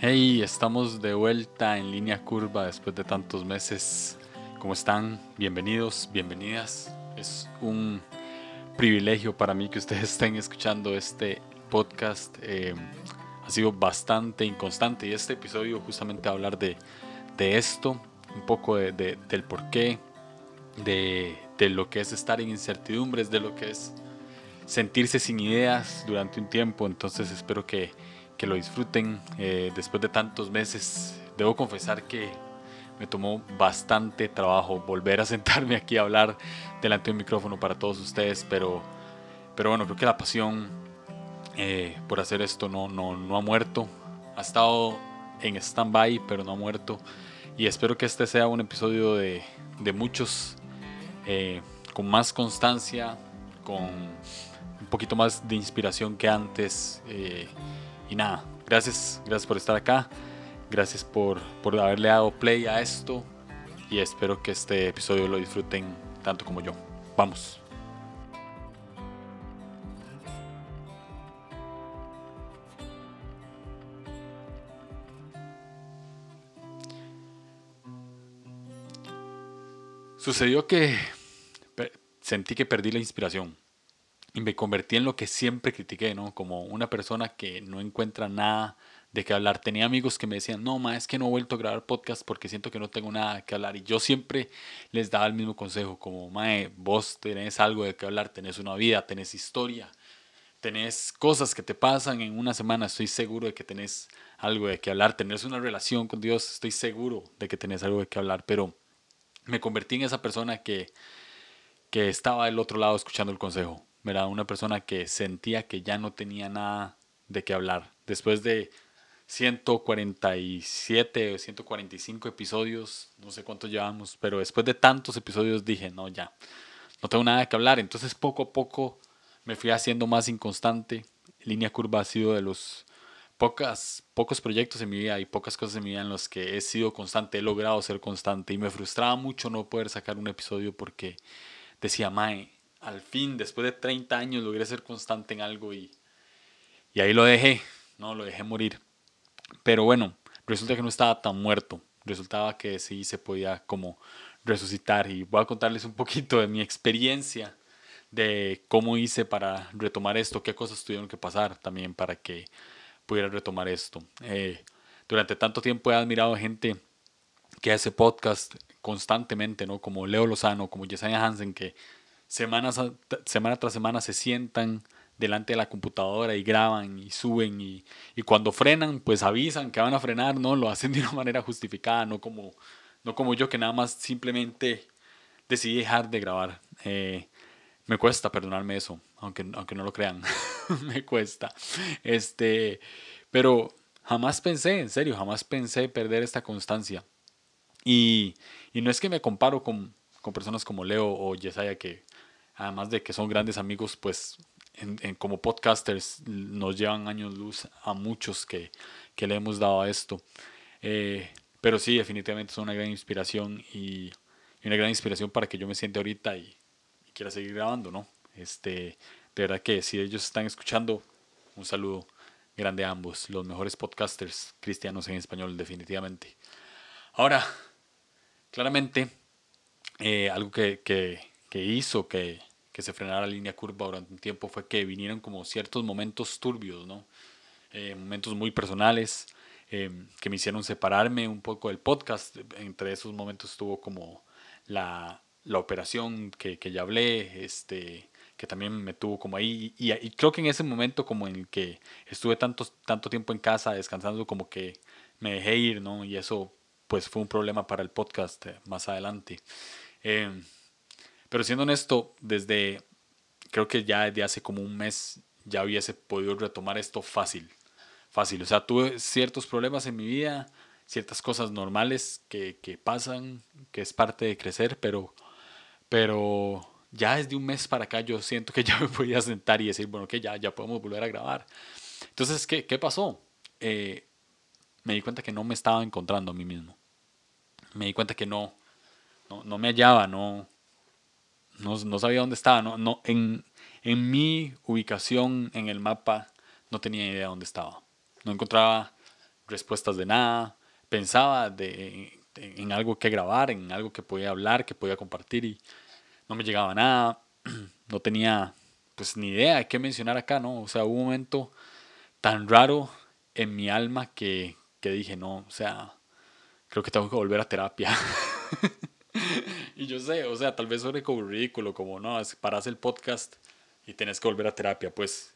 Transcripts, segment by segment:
Hey, estamos de vuelta en línea curva después de tantos meses. ¿Cómo están? Bienvenidos, bienvenidas. Es un privilegio para mí que ustedes estén escuchando este podcast. Eh, ha sido bastante inconstante y este episodio justamente va a hablar de, esto, un poco de, del porqué, de, de lo que es estar en incertidumbres, de lo que es sentirse sin ideas durante un tiempo. Entonces espero que que lo disfruten eh, después de tantos meses. Debo confesar que me tomó bastante trabajo volver a sentarme aquí a hablar delante de un micrófono para todos ustedes, pero, pero bueno, creo que la pasión eh, por hacer esto no, no, no ha muerto. Ha estado en stand-by, pero no ha muerto. Y espero que este sea un episodio de, de muchos, eh, con más constancia, con un poquito más de inspiración que antes. Y nada, gracias, gracias por estar acá. Gracias por, por haberle dado play a esto. Y espero que este episodio lo disfruten tanto como yo. Vamos. Sucedió que sentí que perdí la inspiración y me convertí en lo que siempre critiqué, ¿no? Como una persona que no encuentra nada de qué hablar. Tenía amigos que me decían, no, ma, es que no he vuelto a grabar podcast porque siento que no tengo nada que hablar. Y yo siempre les daba el mismo consejo, como, mae, vos tenés algo de qué hablar, tenés una vida, tenés historia, tenés cosas que te pasan en una semana, estoy seguro de que tenés algo de qué hablar, tenés una relación con Dios, estoy seguro de que tenés algo de qué hablar, pero me convertí en esa persona que, que estaba del otro lado escuchando el consejo era una persona que sentía que ya no tenía nada de qué hablar. Después de 147 o 145 episodios, no sé cuántos llevamos, pero después de tantos episodios dije, no, ya, no tengo nada que hablar. Entonces poco a poco me fui haciendo más inconstante. Línea Curva ha sido de los pocas, pocos proyectos en mi vida y pocas cosas en mi vida en los que he sido constante, he logrado ser constante y me frustraba mucho no poder sacar un episodio porque decía, Mae, al fin, después de 30 años, logré ser constante en algo y, y ahí lo dejé, no, lo dejé morir. Pero bueno, resulta que no estaba tan muerto, resultaba que sí se podía como resucitar y voy a contarles un poquito de mi experiencia de cómo hice para retomar esto, qué cosas tuvieron que pasar también para que pudiera retomar esto. Eh, durante tanto tiempo he admirado a gente que hace podcast constantemente, ¿no? Como Leo Lozano, como Yesenia Hansen, que semanas, semana tras semana se sientan delante de la computadora y graban y suben y, cuando frenan pues avisan que van a frenar, ¿no? Lo hacen de una manera justificada, no como, no como yo que nada más simplemente decidí dejar de grabar. Eh, me cuesta perdonarme eso, aunque, aunque no lo crean, me cuesta. Este, pero jamás pensé, en serio, jamás pensé perder esta constancia. Y, y no es que me comparo con, con personas como Leo o Yesaya que además de que son grandes amigos, pues como podcasters nos llevan años luz a muchos que, que le hemos dado a esto. Eh, pero sí, definitivamente son una gran inspiración y, una gran inspiración para que yo me siente ahorita y, quiera seguir grabando, ¿no? Este, de verdad que si ellos están escuchando, un saludo grande a ambos, los mejores podcasters cristianos en español, definitivamente. Ahora, claramente, eh, algo que, que hizo que, que se frenara la línea curva durante un tiempo fue que vinieron como ciertos momentos turbios, ¿no? Eh, momentos muy personales eh, que me hicieron separarme un poco del podcast. Entre esos momentos estuvo como la, la operación que, que, ya hablé, este, que también me tuvo como ahí. Y, creo que en ese momento como en el que estuve tanto, tanto tiempo en casa descansando, como que me dejé ir, ¿no? Y eso pues fue un problema para el podcast eh, más adelante. Pero siendo honesto, desde creo que ya desde hace como un mes ya hubiese podido retomar esto fácil. Fácil. O sea, tuve ciertos problemas en mi vida, ciertas cosas normales que, que pasan, que es parte de crecer, pero, pero ya desde un mes para acá yo siento que ya me podía sentar y decir, bueno, que ya, ya podemos volver a grabar. Entonces, ¿qué, qué pasó? Eh, me di cuenta que no me estaba encontrando a mí mismo. Me di cuenta que no, no, no me hallaba, no, no, sabía dónde estaba, no, no, en, en mi ubicación en el mapa no tenía idea de dónde estaba. No encontraba respuestas de nada. Pensaba de, en algo que grabar, en algo que podía hablar, que podía compartir y no me llegaba nada. No tenía pues ni idea de qué mencionar acá, ¿no? O sea, hubo un momento tan raro en mi alma que, que dije, no, o sea, creo que tengo que volver a terapia. y yo sé, o sea, tal vez suene como ridículo, como no, paras el podcast y tienes que volver a terapia. Pues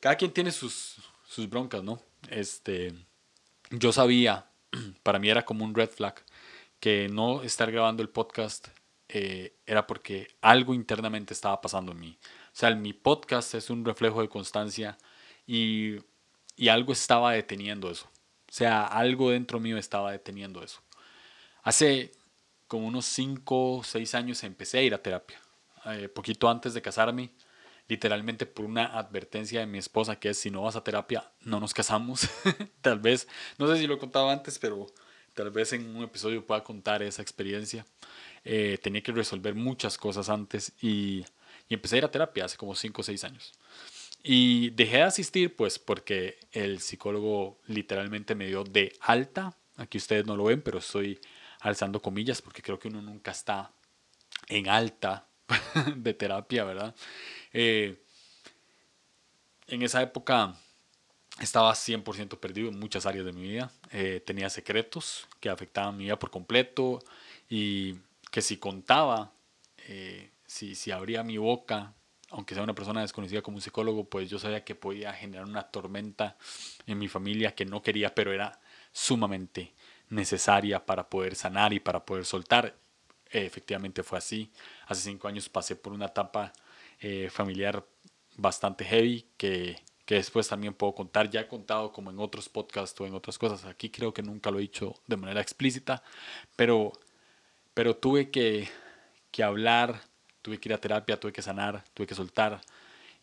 cada quien tiene sus, sus broncas, ¿no? Este, yo sabía, para mí era como un red flag, que no estar grabando el podcast eh, era porque algo internamente estaba pasando en mí. O sea, mi podcast es un reflejo de constancia y, y algo estaba deteniendo eso. O sea, algo dentro mío estaba deteniendo eso. Hace como unos 5 o 6 años empecé a ir a terapia. Eh, poquito antes de casarme, literalmente por una advertencia de mi esposa que es si no vas a terapia, no nos casamos. tal vez, no sé si lo he contado antes, pero tal vez en un episodio pueda contar esa experiencia. Eh, tenía que resolver muchas cosas antes y, y empecé a ir a terapia hace como 5 o 6 años. Y dejé de asistir pues porque el psicólogo literalmente me dio de alta. Aquí ustedes no lo ven, pero estoy alzando comillas porque creo que uno nunca está en alta de terapia, ¿verdad? Eh, en esa época estaba 100% perdido en muchas áreas de mi vida. Eh, tenía secretos que afectaban mi vida por completo y que si contaba, eh, si, si abría mi boca aunque sea una persona desconocida como un psicólogo, pues yo sabía que podía generar una tormenta en mi familia que no quería, pero era sumamente necesaria para poder sanar y para poder soltar. efectivamente fue así. Hace cinco años pasé por una etapa eh, familiar bastante heavy que, que después también puedo contar. Ya he contado como en otros podcasts o en otras cosas. Aquí creo que nunca lo he dicho de manera explícita, pero, pero tuve que, que hablar tuve que ir a terapia, tuve que sanar, tuve que soltar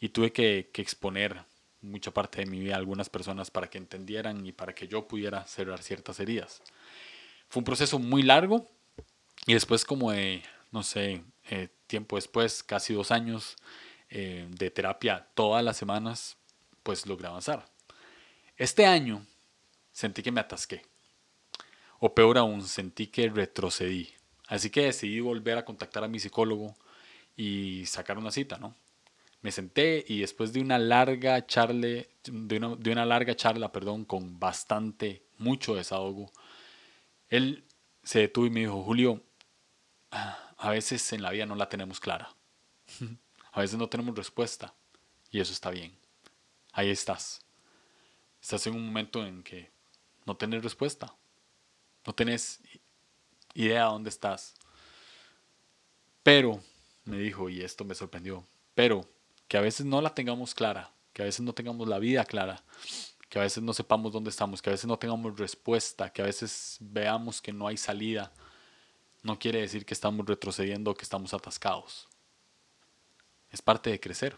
y tuve que, exponer mucha parte de mi vida algunas personas para que entendieran y para que yo pudiera cerrar ciertas heridas. Fue un proceso muy largo y después como de, no sé, eh, tiempo después, casi dos años eh, de terapia todas las semanas, pues logré avanzar. Este año sentí que me atasqué. O peor aún, sentí que retrocedí. Así que decidí volver a contactar a mi psicólogo y sacar una cita, ¿no? Me senté y después de una larga charla, de una, de una larga charla, perdón, con bastante, mucho desahogo, él se detuvo y me dijo, Julio, a veces en la vida no la tenemos clara. A veces no tenemos respuesta. Y eso está bien. Ahí estás. Estás en un momento en que no tienes respuesta. No tienes idea de dónde estás. Pero me dijo, y esto me sorprendió, pero que a veces no la tengamos clara, que a veces no tengamos la vida clara, que a veces no sepamos dónde estamos, que a veces no tengamos respuesta, que a veces veamos que no hay salida, no quiere decir que estamos retrocediendo o que estamos atascados. Es parte de crecer.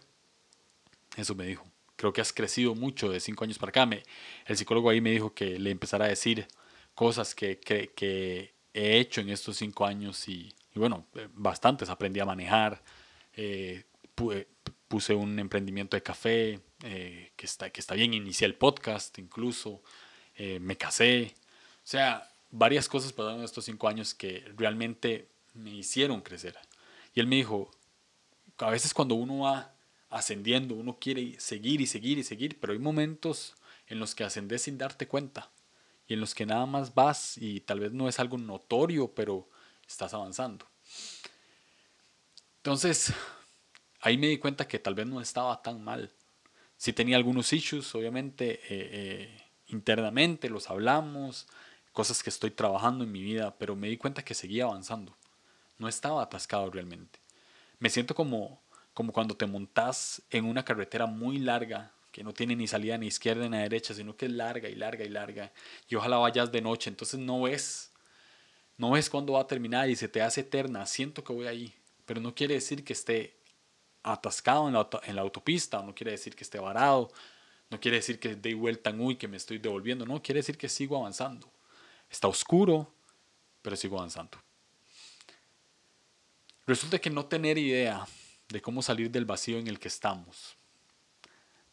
Eso me dijo. Creo que has crecido mucho de cinco años para acá. Me, el psicólogo ahí me dijo que le empezara a decir cosas que, que, que he hecho en estos cinco años y, y bueno, eh, bastantes. Aprendí a manejar, eh, puse un emprendimiento de café eh, que, está, que está bien, inicié el podcast incluso, me casé. O sea, varias cosas pasaron estos cinco años que realmente me hicieron crecer. Y él me dijo, a veces cuando uno va ascendiendo, uno quiere seguir y seguir y seguir, pero hay momentos en los que ascendes sin darte cuenta y en los que nada más vas y tal vez no es algo notorio, pero estás avanzando. Entonces, ahí me di cuenta que tal vez no estaba tan mal. Si tenía algunos issues, obviamente, eh, eh, internamente los hablamos, cosas que estoy trabajando en mi vida, pero me di cuenta que seguía avanzando. No estaba atascado realmente. Me siento como, como cuando te montas en una carretera muy larga, que no tiene ni salida ni izquierda ni derecha, sino que es larga y larga y larga, y ojalá vayas de noche, entonces no ves no ves cuándo va a terminar y se te hace eterna. Siento que voy ahí, pero no quiere decir que esté atascado en la, autopista, no quiere decir que esté varado, no quiere decir que dé vuelta en uy, que me estoy devolviendo, no, quiere decir que sigo avanzando. Está oscuro, pero sigo avanzando. Resulta que no tener idea de cómo salir del vacío en el que estamos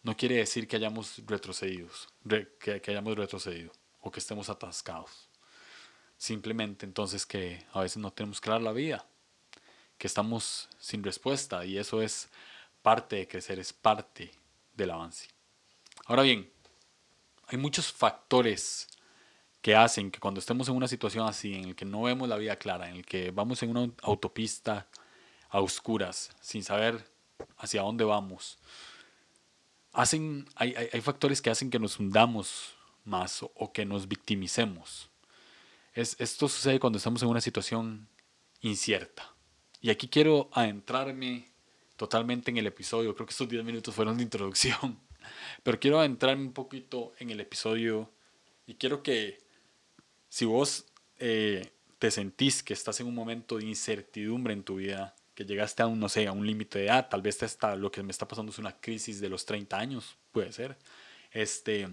no quiere decir que hayamos retrocedido, que hayamos retrocedido. o que estemos atascados. Simplemente entonces que a veces no tenemos clara la vida, que estamos sin respuesta y eso es parte de crecer, es parte del avance. Ahora bien, hay muchos factores que hacen que cuando estemos en una situación así, en el que no vemos la vida clara, en el que vamos en una autopista a oscuras, sin saber hacia dónde vamos, hacen, hay, hay, factores que hacen que nos hundamos más o, que nos victimicemos. Es, esto sucede cuando estamos en una situación incierta. Y aquí quiero adentrarme totalmente en el episodio. Creo que estos 10 minutos fueron de introducción. Pero quiero adentrarme un poquito en el episodio y quiero que si vos eh, te sentís que estás en un momento de incertidumbre en tu vida, que llegaste a un, no sé, a un límite de edad, tal vez está, lo que me está pasando es una crisis de los 30 años, puede ser. Este,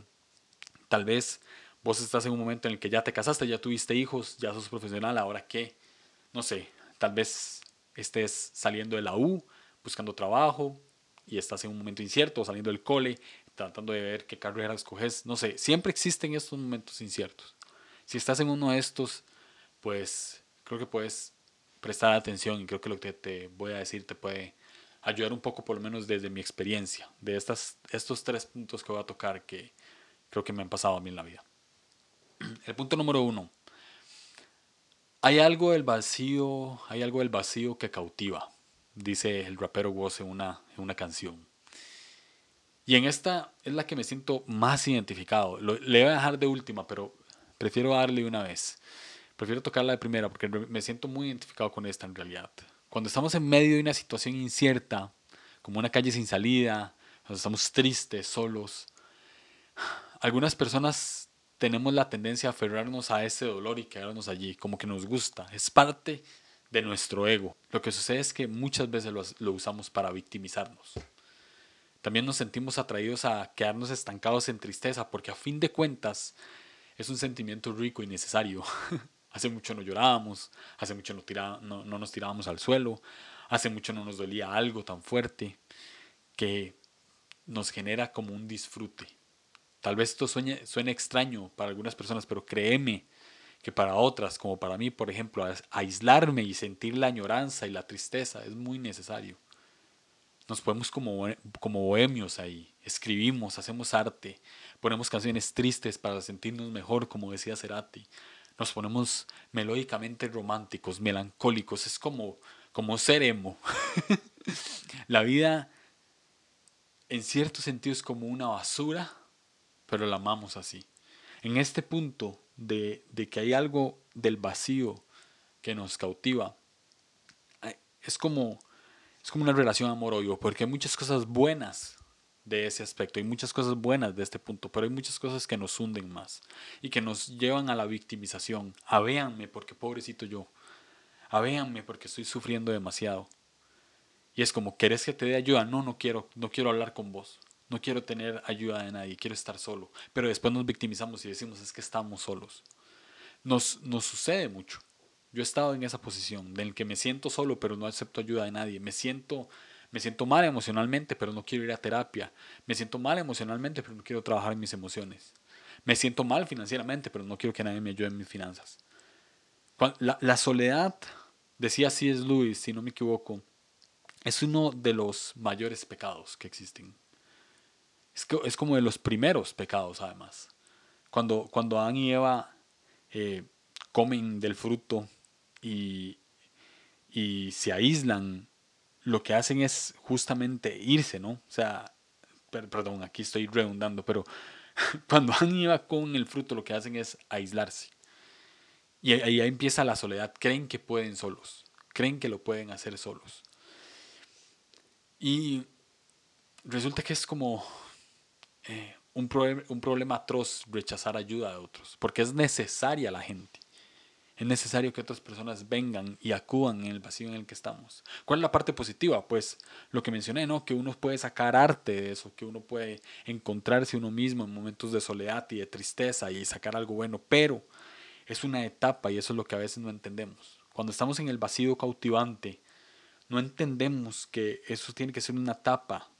tal vez vos estás en un momento en el que ya te casaste, ya tuviste hijos, ya sos profesional, ahora qué, no sé, tal vez estés saliendo de la U, buscando trabajo y estás en un momento incierto, saliendo del cole, tratando de ver qué carrera escoges, no sé, siempre existen estos momentos inciertos. Si estás en uno de estos, pues creo que puedes prestar atención y creo que lo que te voy a decir te puede ayudar un poco, por lo menos desde mi experiencia, de estas, estos tres puntos que voy a tocar que creo que me han pasado a mí en la vida. El punto número uno. Hay algo del vacío, hay algo del vacío que cautiva, dice el rapero Woz en una, una canción. Y en esta es la que me siento más identificado. le voy a dejar de última, pero Prefiero darle una vez. Prefiero tocarla de primera porque me siento muy identificado con esta en realidad. Cuando estamos en medio de una situación incierta, como una calle sin salida, cuando estamos tristes, solos, algunas personas tenemos la tendencia a aferrarnos a ese dolor y quedarnos allí, como que nos gusta. Es parte de nuestro ego. Lo que sucede es que muchas veces lo, usamos para victimizarnos. También nos sentimos atraídos a quedarnos estancados en tristeza, porque a fin de cuentas es un sentimiento rico y necesario. hace mucho no llorábamos, hace mucho no, no, no, nos tirábamos al suelo, hace mucho no nos dolía algo tan fuerte que nos genera como un disfrute. Tal vez esto suene, suene extraño para algunas personas, pero créeme que para otras, como para mí, por ejemplo, aislarme y sentir la añoranza y la tristeza es muy necesario. Nos podemos como, como bohemios ahí, escribimos, hacemos arte, Ponemos canciones tristes para sentirnos mejor, como decía Cerati. Nos ponemos melódicamente románticos, melancólicos. Es como, como ser emo. la vida, en cierto sentido, es como una basura, pero la amamos así. En este punto de, de que hay algo del vacío que nos cautiva, es como, es como una relación amor-odio, porque hay muchas cosas buenas de ese aspecto. Hay muchas cosas buenas de este punto, pero hay muchas cosas que nos hunden más y que nos llevan a la victimización. A véanme porque pobrecito yo. A véanme porque estoy sufriendo demasiado. Y es como, ¿querés que te dé ayuda? No, no quiero, no quiero hablar con vos. No quiero tener ayuda de nadie, quiero estar solo. Pero después nos victimizamos y decimos, es que estamos solos. Nos, nos sucede mucho. Yo he estado en esa posición, en el que me siento solo, pero no acepto ayuda de nadie. Me siento me siento mal emocionalmente, pero no quiero ir a terapia. Me siento mal emocionalmente, pero no quiero trabajar en mis emociones. Me siento mal financieramente, pero no quiero que nadie me ayude en mis finanzas. La, soledad, decía C.S. Lewis, si no me equivoco, es uno de los mayores pecados que existen. Es, que, es como de los primeros pecados, además. Cuando, cuando Adán y Eva eh, comen del fruto y, y se aíslan lo que hacen es justamente irse, ¿no? O sea, perdón, aquí estoy redundando, pero cuando han ido con el fruto, lo que hacen es aislarse. Y ahí empieza la soledad. Creen que pueden solos. Creen que lo pueden hacer solos. Y resulta que es como un, un problema atroz rechazar ayuda de otros, porque es necesaria la gente. Es necesario que otras personas vengan y acudan en el vacío en el que estamos. ¿Cuál es la parte positiva? Pues lo que mencioné, ¿no? Que uno puede sacar arte de eso, que uno puede encontrarse uno mismo en momentos de soledad y de tristeza y sacar algo bueno, pero es una etapa y eso es lo que a veces no entendemos. Cuando estamos en el vacío cautivante, no entendemos que eso tiene que ser una etapa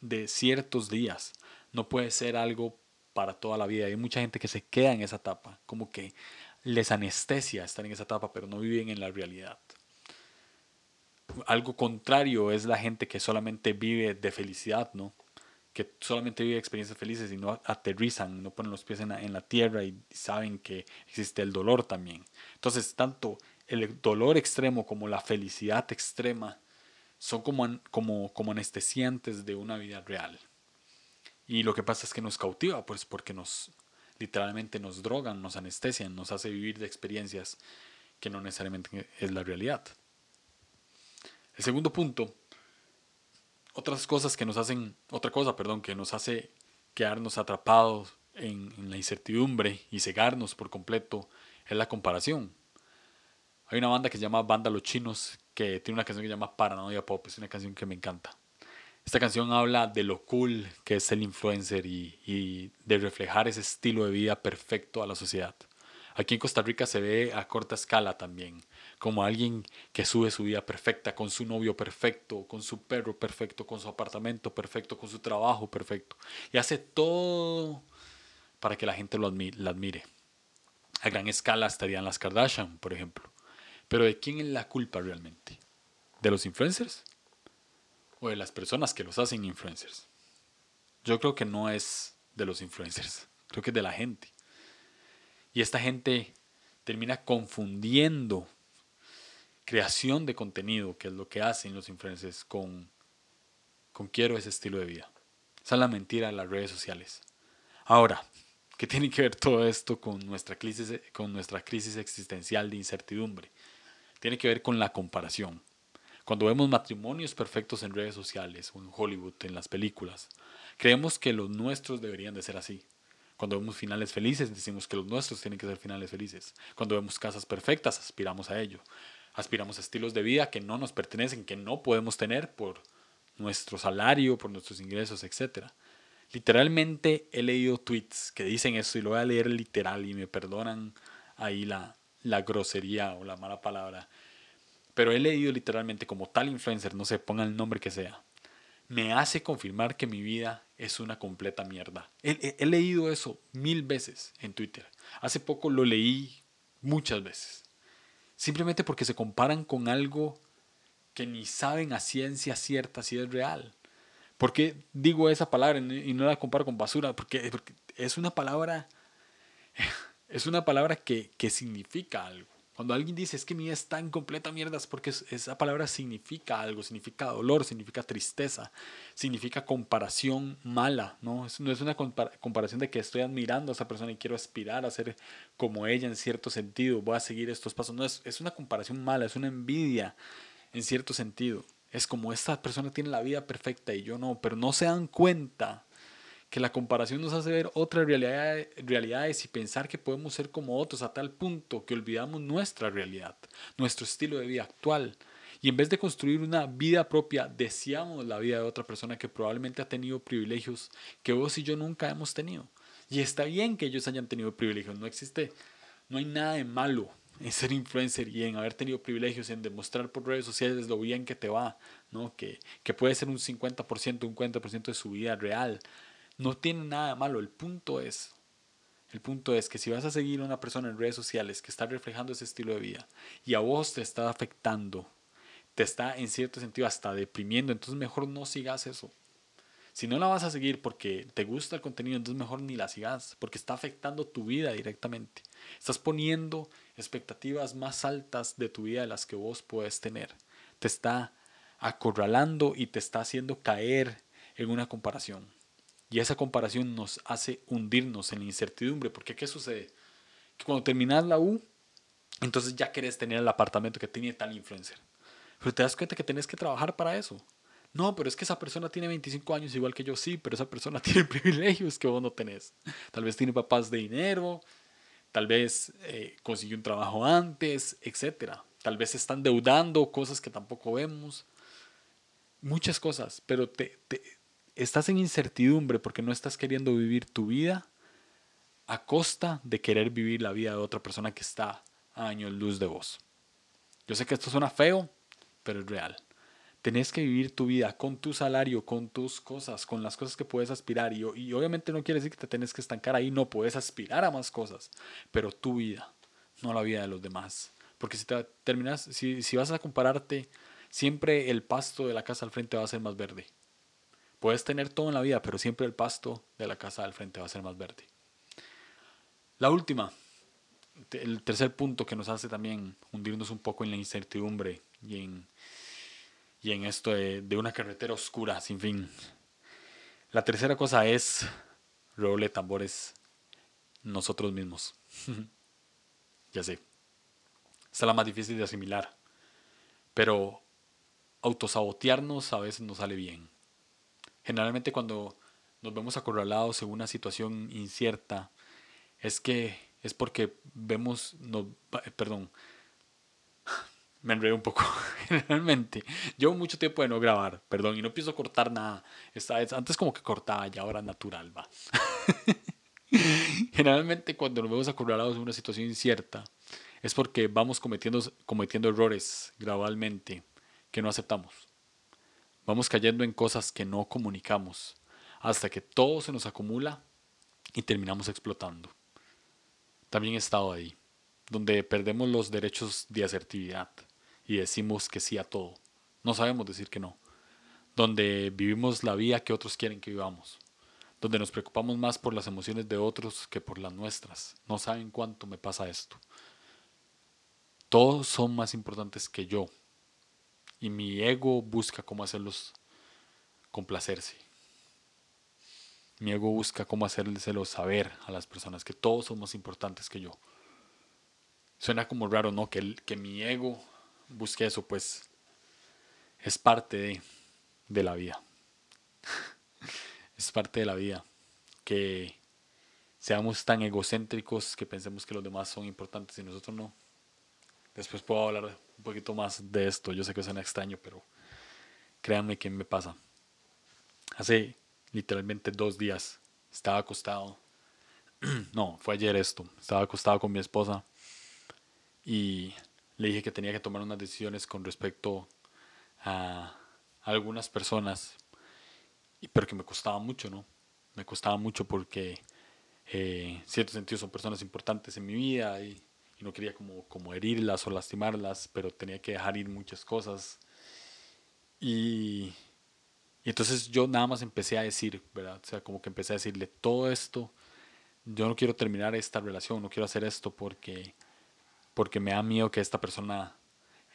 de ciertos días, no puede ser algo para toda la vida. Hay mucha gente que se queda en esa etapa, como que les anestesia estar en esa etapa, pero no viven en la realidad. Algo contrario es la gente que solamente vive de felicidad, ¿no? Que solamente vive experiencias felices y no aterrizan, no ponen los pies en la, tierra y saben que existe el dolor también. Entonces, tanto el dolor extremo como la felicidad extrema son como, como, como anestesiantes de una vida real. Y lo que pasa es que nos cautiva, pues porque nos literalmente nos drogan, nos anestesian, nos hace vivir de experiencias que no necesariamente es la realidad. El segundo punto, otras cosas que nos hacen, otra cosa, perdón, que nos hace quedarnos atrapados en, la incertidumbre y cegarnos por completo es la comparación. Hay una banda que se llama Banda Los Chinos que tiene una canción que se llama Paranoia Pop, es una canción que me encanta. Esta canción habla de lo cool que es el influencer y, de reflejar ese estilo de vida perfecto a la sociedad. Aquí en Costa Rica se ve a corta escala también, como alguien que sube su vida perfecta, con su novio perfecto, con su perro perfecto, con su apartamento perfecto, con su trabajo perfecto. Y hace todo para que la gente lo la admire. A gran escala estarían las Kardashian, por ejemplo. Pero ¿de quién es la culpa realmente? ¿De los influencers? ¿O de las personas que los hacen influencers? Yo creo que no es de los influencers, creo que es de la gente. Y esta gente termina confundiendo creación de contenido, que es lo que hacen los influencers, con, con quiero ese estilo de vida. Esa es la mentira de las redes sociales. Ahora, ¿qué tiene que ver todo esto con nuestra crisis, con nuestra crisis existencial de incertidumbre? tiene que ver con la comparación. Cuando vemos matrimonios perfectos en redes sociales o en Hollywood, en las películas, creemos que los nuestros deberían de ser así. Cuando vemos finales felices, decimos que los nuestros tienen que ser finales felices. Cuando vemos casas perfectas, aspiramos a ello. Aspiramos a estilos de vida que no nos pertenecen, que no podemos tener por nuestro salario, por nuestros ingresos, etc. Literalmente he leído tweets que dicen eso y lo voy a leer literal y me perdonan ahí la, la grosería o la mala palabra, pero he leído literalmente como tal influencer, no sé, ponga el nombre que sea, me hace confirmar que mi vida es una completa mierda. He, leído eso mil veces en Twitter. Hace poco lo leí muchas veces. Simplemente porque se comparan con algo que ni saben a ciencia cierta si es real. ¿Por qué digo esa palabra y no la comparo con basura? Porque, porque es una palabra es una palabra que, significa algo. Cuando alguien dice es que mi vida está en completa mierda es porque esa palabra significa algo, significa dolor, significa tristeza, significa comparación mala, ¿no? Es, no es una comparación de que estoy admirando a esa persona y quiero aspirar a ser como ella en cierto sentido, voy a seguir estos pasos. No, es, es una comparación mala, es una envidia en cierto sentido. Es como esta persona tiene la vida perfecta y yo no, pero no se dan cuenta que la comparación nos hace ver otras realidades y pensar que podemos ser como otros a tal punto que olvidamos nuestra realidad, nuestro estilo de vida actual. Y en vez de construir una vida propia, deseamos la vida de otra persona que probablemente ha tenido privilegios que vos y yo nunca hemos tenido. Y está bien que ellos hayan tenido privilegios, no existe, no hay nada de malo en ser influencer y en haber tenido privilegios, en demostrar por redes sociales lo bien que te va, ¿no? que, que puede ser un 50%, un 40% de su vida real, no tiene nada de malo. El punto es, el punto es que si vas a seguir a una persona en redes sociales que está reflejando ese estilo de vida y a vos te está afectando, te está en cierto sentido hasta deprimiendo, entonces mejor no sigas eso. Si no la vas a seguir porque te gusta el contenido, entonces mejor ni la sigas, porque está afectando tu vida directamente. Estás poniendo expectativas más altas de tu vida de las que vos puedes tener. Te está acorralando y te está haciendo caer en una comparación. Y esa comparación nos hace hundirnos en la incertidumbre, porque ¿qué sucede? Que cuando terminas la U, entonces ya querés tener el apartamento que tiene tal influencer. Pero te das cuenta que tenés que trabajar para eso. No, pero es que esa persona tiene 25 años igual que yo, sí, pero esa persona tiene privilegios que vos no tenés. Tal vez tiene papás de dinero, tal vez eh, consiguió un trabajo antes, etc. Tal vez se están deudando, cosas que tampoco vemos. Muchas cosas, pero te, te, estás en incertidumbre porque no estás queriendo vivir tu vida a costa de querer vivir la vida de otra persona que está a años luz de vos. Yo sé que esto suena feo, pero es real. tenés que vivir tu vida con tu salario, con tus cosas, con las cosas que puedes aspirar. Y, y obviamente no quiere decir que te tenés que estancar ahí, no puedes aspirar a más cosas, pero tu vida, no la vida de los demás. Porque si te terminas, si, si vas a compararte, siempre el pasto de la casa al frente va a ser más verde. Puedes tener todo en la vida, pero siempre el pasto de la casa al frente va a ser más verde. La última, el tercer punto que nos hace también hundirnos un poco en la incertidumbre y en, y en esto de, una carretera oscura sin fin. La tercera cosa es, roble tambores, nosotros mismos. ya sé. Es la más difícil de asimilar. Pero autosabotearnos a veces nos sale bien. Generalmente cuando nos vemos acorralados en una situación incierta, es que es porque vemos, no, perdón, me enredé un poco. Generalmente, llevo mucho tiempo de no grabar, perdón, y no pienso cortar nada. Esta antes como que cortaba y ahora natural va. Generalmente cuando nos vemos acorralados en una situación incierta, es porque vamos cometiendo, cometiendo errores gradualmente que no aceptamos. Vamos cayendo en cosas que no comunicamos hasta que todo se nos acumula y terminamos explotando. También he estado ahí, donde perdemos los derechos de asertividad y decimos que sí a todo. No sabemos decir que no. Donde vivimos la vida que otros quieren que vivamos. Donde nos preocupamos más por las emociones de otros que por las nuestras. No saben cuánto me pasa esto. Todos son más importantes que yo. Y mi ego busca cómo hacerlos complacerse. Mi ego busca cómo hacérselo saber a las personas que todos son más importantes que yo. Suena como raro, ¿no? Que, el, que mi ego busque eso, pues es parte de, de la vida. es parte de la vida. Que seamos tan egocéntricos que pensemos que los demás son importantes y nosotros no. Después puedo hablar un poquito más de esto. Yo sé que suena extraño, pero créanme que me pasa. Hace literalmente dos días. Estaba acostado. no, fue ayer esto. Estaba acostado con mi esposa y le dije que tenía que tomar unas decisiones con respecto a algunas personas, pero que me costaba mucho, ¿no? Me costaba mucho porque eh, en cierto sentido son personas importantes en mi vida y, no quería como, como herirlas o lastimarlas, pero tenía que dejar ir muchas cosas. Y y entonces yo nada más empecé a decir, ¿verdad? O sea, como que empecé a decirle todo esto, yo no quiero terminar esta relación, no quiero hacer esto porque, porque me da miedo que esta persona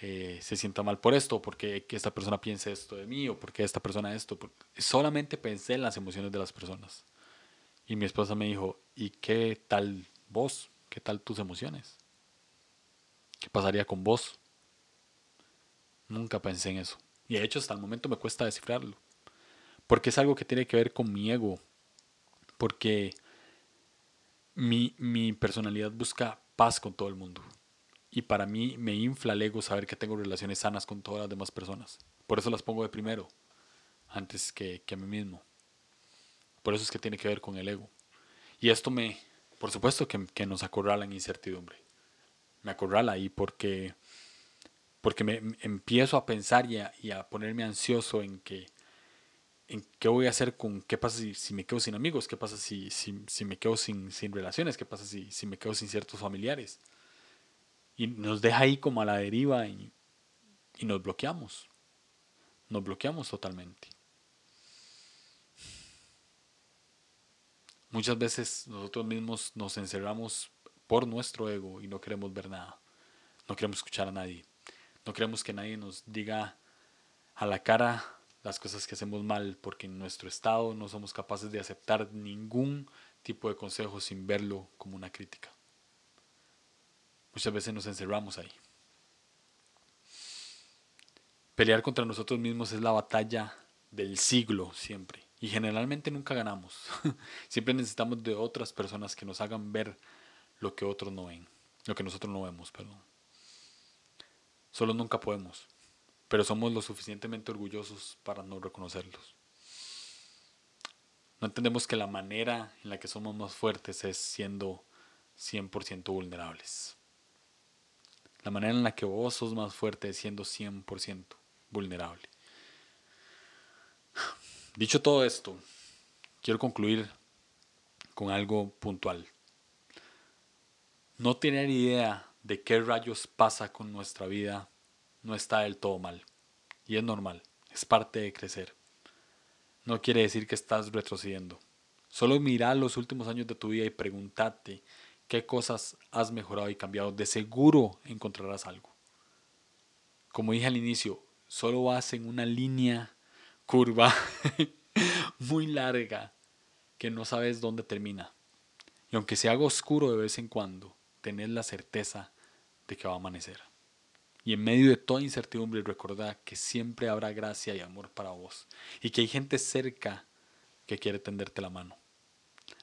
eh, se sienta mal por esto, porque que esta persona piense esto de mí, o porque esta persona esto. Solamente pensé en las emociones de las personas. Y mi esposa me dijo, ¿y qué tal vos? ¿Qué tal tus emociones? ¿Qué pasaría con vos? Nunca pensé en eso. Y de hecho hasta el momento me cuesta descifrarlo porque es algo que tiene que ver con mi ego, porque mi, mi personalidad busca paz con todo el mundo. Y para mí me infla el ego saber que tengo relaciones sanas con todas las demás personas. Por eso las pongo de primero, antes que, que a mí mismo. Por eso es que tiene que ver con el ego. Y esto me, por supuesto que, que nos acorrala en incertidumbre. Me acorrala ahí porque, porque me, empiezo a pensar y a, y a ponerme ansioso en que en qué voy a hacer con qué pasa si, si me quedo sin amigos, qué pasa si, si, si me quedo sin, sin, relaciones, qué pasa si, si me quedo sin ciertos familiares. Y nos deja ahí como a la deriva y, y nos bloqueamos. Nos bloqueamos totalmente. Muchas veces nosotros mismos nos encerramos por nuestro ego y no queremos ver nada. No queremos escuchar a nadie. No queremos que nadie nos diga a la cara las cosas que hacemos mal, porque en nuestro estado no somos capaces de aceptar ningún tipo de consejo sin verlo como una crítica. Muchas veces nos encerramos ahí. Pelear contra nosotros mismos es la batalla del siglo siempre. Y generalmente nunca ganamos. siempre necesitamos de otras personas que nos hagan ver lo que otros no ven. Lo que nosotros no vemos, perdón. Solo nunca podemos pero somos lo suficientemente orgullosos para no reconocerlos. No entendemos que la manera en la que somos más fuertes es siendo 100% vulnerables. La manera en la que vos sos más fuerte es siendo 100% vulnerable. dicho todo esto, quiero concluir con algo puntual. No tener idea de qué rayos pasa con nuestra vida no está del todo mal. Y es normal, es parte de crecer. No quiere decir que estás retrocediendo. Solo mira los últimos años de tu vida y pregúntate qué cosas has mejorado y cambiado. De seguro encontrarás algo. Como dije al inicio, solo vas en una línea curva muy larga que no sabes dónde termina. Y aunque se haga oscuro de vez en cuando, tenés la certeza de que va a amanecer. Y en medio de toda incertidumbre recordá que siempre habrá gracia y amor para vos y que hay gente cerca que quiere tenderte la mano.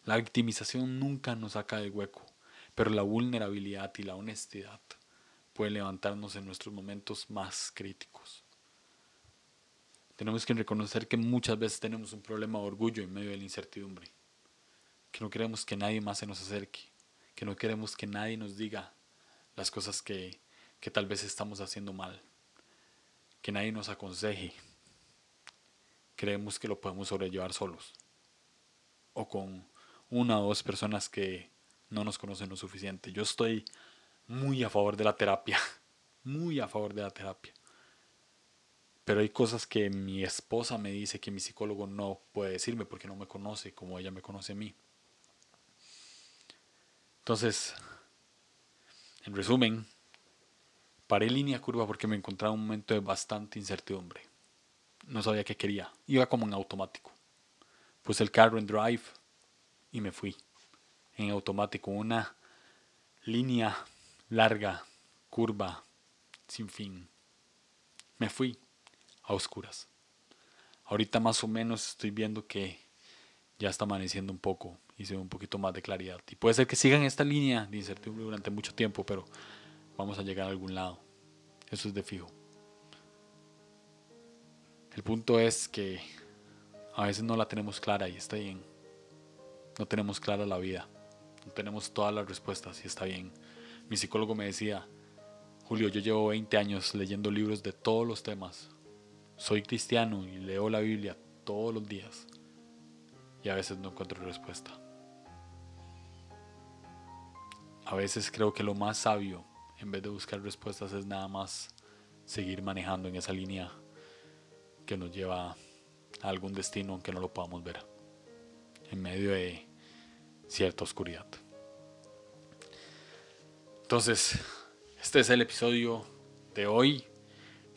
La victimización nunca nos saca del hueco, pero la vulnerabilidad y la honestidad pueden levantarnos en nuestros momentos más críticos. Tenemos que reconocer que muchas veces tenemos un problema de orgullo en medio de la incertidumbre, que no queremos que nadie más se nos acerque, que no queremos que nadie nos diga las cosas que, que tal vez estamos haciendo mal, que nadie nos aconseje. Creemos que lo podemos sobrellevar solos o con una o dos personas que no nos conocen lo suficiente. Yo estoy muy a favor de la terapia, muy a favor de la terapia. Pero hay cosas que mi esposa me dice que mi psicólogo no puede decirme porque no me conoce como ella me conoce a mí. Entonces, en resumen, paré línea curva porque me encontraba en un momento de bastante incertidumbre. No sabía qué quería. Iba como en automático. Puse el carro en drive y me fui. En automático, una línea larga, curva, sin fin. Me fui a oscuras. Ahorita más o menos estoy viendo que ya está amaneciendo un poco y se ve un poquito más de claridad. Y puede ser que sigan esta línea de incertidumbre durante mucho tiempo, pero vamos a llegar a algún lado. Eso es de fijo. El punto es que a veces no la tenemos clara y está bien. No tenemos clara la vida. No tenemos todas las respuestas y está bien. Mi psicólogo me decía, Julio, yo llevo 20 años leyendo libros de todos los temas. Soy cristiano y leo la Biblia todos los días. Y a veces no encuentro respuesta. A veces creo que lo más sabio, en vez de buscar respuestas, es nada más seguir manejando en esa línea que nos lleva a algún destino aunque no lo podamos ver. En medio de cierta oscuridad. Entonces, este es el episodio de hoy.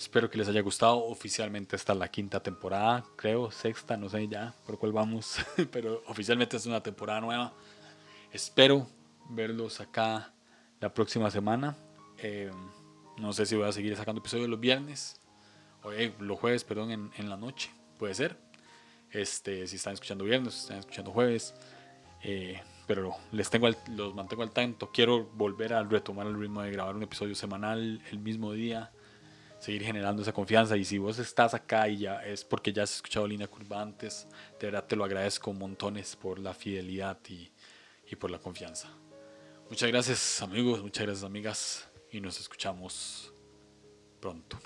Espero que les haya gustado. Oficialmente esta es la quinta temporada, creo, sexta, no sé ya por cuál vamos, pero oficialmente es una temporada nueva. Espero verlos acá la próxima semana. Eh, no sé si voy a seguir sacando episodios los viernes, o eh, los jueves, perdón, en, en, la noche, puede ser. Este, si están escuchando viernes, si están escuchando jueves. Eh, pero les tengo los mantengo al tanto. Quiero volver a retomar el ritmo de grabar un episodio semanal el mismo día seguir generando esa confianza. Y si vos estás acá y ya es porque ya has escuchado Línea Curva antes, de verdad te lo agradezco montones por la fidelidad y, y por la confianza. Muchas gracias amigos, muchas gracias amigas y nos escuchamos pronto.